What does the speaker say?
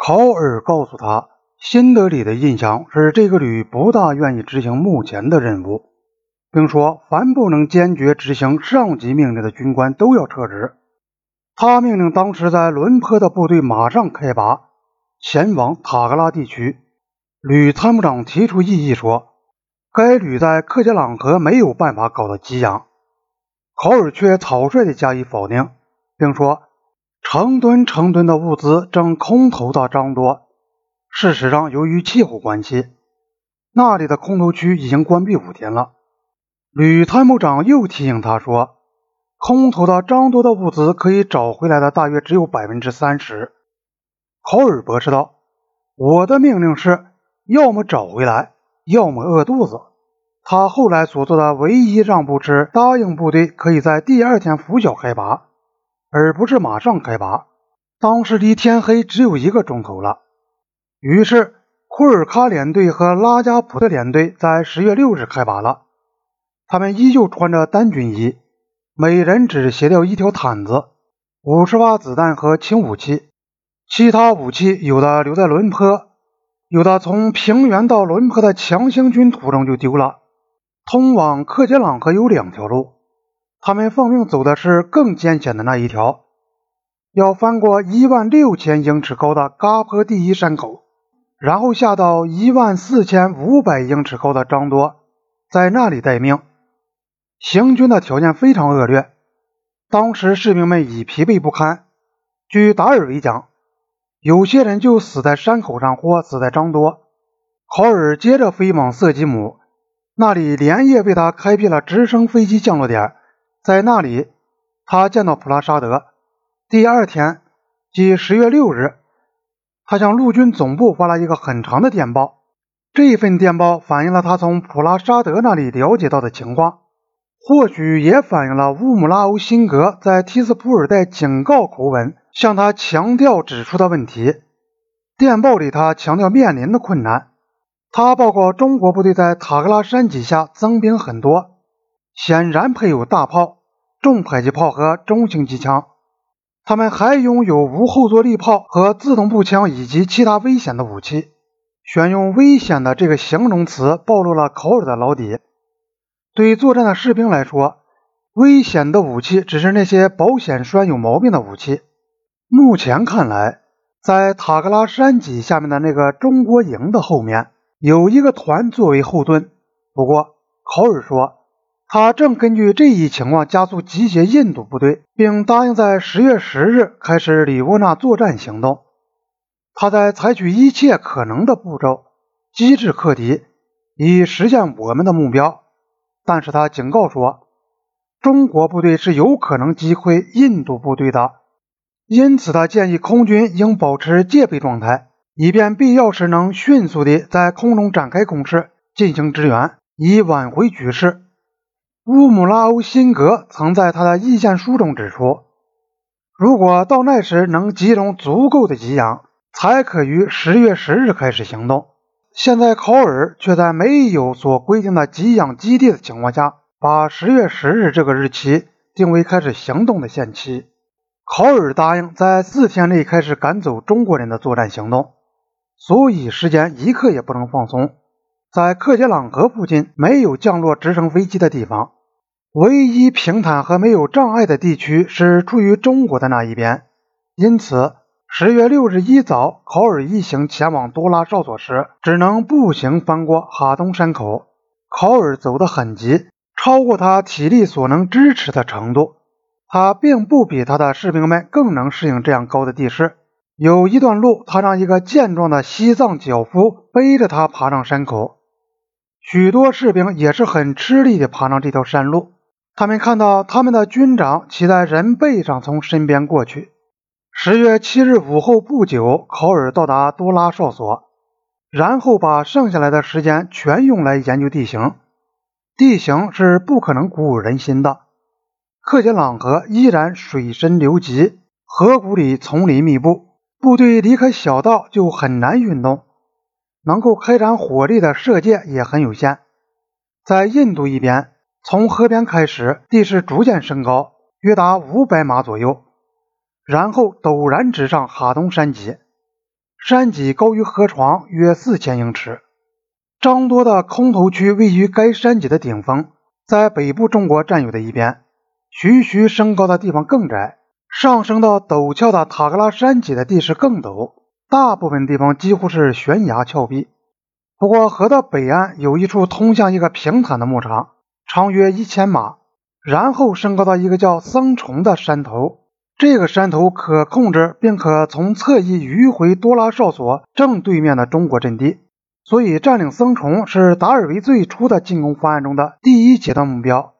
考尔告诉他，新德里的印象是这个旅不大愿意执行目前的任务，并说凡不能坚决执行上级命令的军官都要撤职。他命令当时在伦坡的部队马上开拔，前往塔格拉地区。旅参谋长提出异议说，该旅在克杰朗河没有办法搞到给养。考尔却草率地加以否定，并说。成吨成吨的物资正空投到张多。事实上，由于气候关系，那里的空投区已经关闭五天了。吕参谋长又提醒他说：“空投到张多的物资可以找回来的大约只有百分之三十。”考尔博士道：“我的命令是，要么找回来，要么饿肚子。”他后来所做的唯一让步是答应部队可以在第二天拂晓开拔。而不是马上开拔。当时离天黑只有一个钟头了。于是库尔喀连队和拉加普特连队在十月六日开拔了。他们依旧穿着单军衣，每人只携掉一条毯子、五十发子弹和轻武器。其他武器有的留在伦坡，有的从平原到伦坡的强行军途中就丢了。通往克杰朗河有两条路。他们奉命走的是更艰险的那一条，要翻过一万六千英尺高的嘎坡第一山口，然后下到一万四千五百英尺高的张多，在那里待命。行军的条件非常恶劣，当时士兵们已疲惫不堪。据达尔维讲，有些人就死在山口上或死在张多。考尔接着飞往色吉姆，那里连夜为他开辟了直升飞机降落点。在那里，他见到普拉沙德。第二天，即十月六日，他向陆军总部发了一个很长的电报。这一份电报反映了他从普拉沙德那里了解到的情况，或许也反映了乌姆拉欧辛格在提斯普尔带警告口吻向他强调指出的问题。电报里，他强调面临的困难。他报告中国部队在塔格拉山脊下增兵很多，显然配有大炮。重迫击炮和中型机枪，他们还拥有无后坐力炮和自动步枪以及其他危险的武器。选用“危险的”这个形容词，暴露了考尔的老底。对作战的士兵来说，危险的武器只是那些保险栓有毛病的武器。目前看来，在塔格拉山脊下面的那个中国营的后面，有一个团作为后盾。不过，考尔说。他正根据这一情况加速集结印度部队，并答应在十月十日开始里沃纳作战行动。他在采取一切可能的步骤机制克敌，以实现我们的目标。但是他警告说，中国部队是有可能击溃印度部队的，因此他建议空军应保持戒备状态，以便必要时能迅速地在空中展开攻势进行支援，以挽回局势。乌姆拉欧辛格曾在他的意见书中指出，如果到那时能集中足够的给养，才可于十月十日开始行动。现在考尔却在没有所规定的给养基地的情况下，把十月十日这个日期定为开始行动的限期。考尔答应在四天内开始赶走中国人的作战行动，所以时间一刻也不能放松。在克杰朗河附近没有降落直升飞机的地方。唯一平坦和没有障碍的地区是处于中国的那一边，因此十月六日一早，考尔一行前往多拉哨所时，只能步行翻过哈东山口。考尔走得很急，超过他体力所能支持的程度。他并不比他的士兵们更能适应这样高的地势。有一段路，他让一个健壮的西藏脚夫背着他爬上山口。许多士兵也是很吃力地爬上这条山路。他们看到他们的军长骑在人背上从身边过去。十月七日午后不久，考尔到达多拉哨所，然后把剩下来的时间全用来研究地形。地形是不可能鼓舞人心的。克杰朗河依然水深流急，河谷里丛林密布，部队离开小道就很难运动，能够开展火力的射界也很有限。在印度一边。从河边开始，地势逐渐升高，约达五百码左右，然后陡然直上哈东山脊。山脊高于河床约四千英尺。张多的空头区位于该山脊的顶峰，在北部中国占有的一边。徐徐升高的地方更窄，上升到陡峭的塔格拉山脊的地势更陡，大部分地方几乎是悬崖峭壁。不过河的北岸有一处通向一个平坦的牧场，长约一千码，然后升高到一个叫僧虫的山头。这个山头可控制，并可从侧翼迂回多拉哨所正对面的中国阵地。所以，占领僧虫是达尔维最初的进攻方案中的第一阶段目标。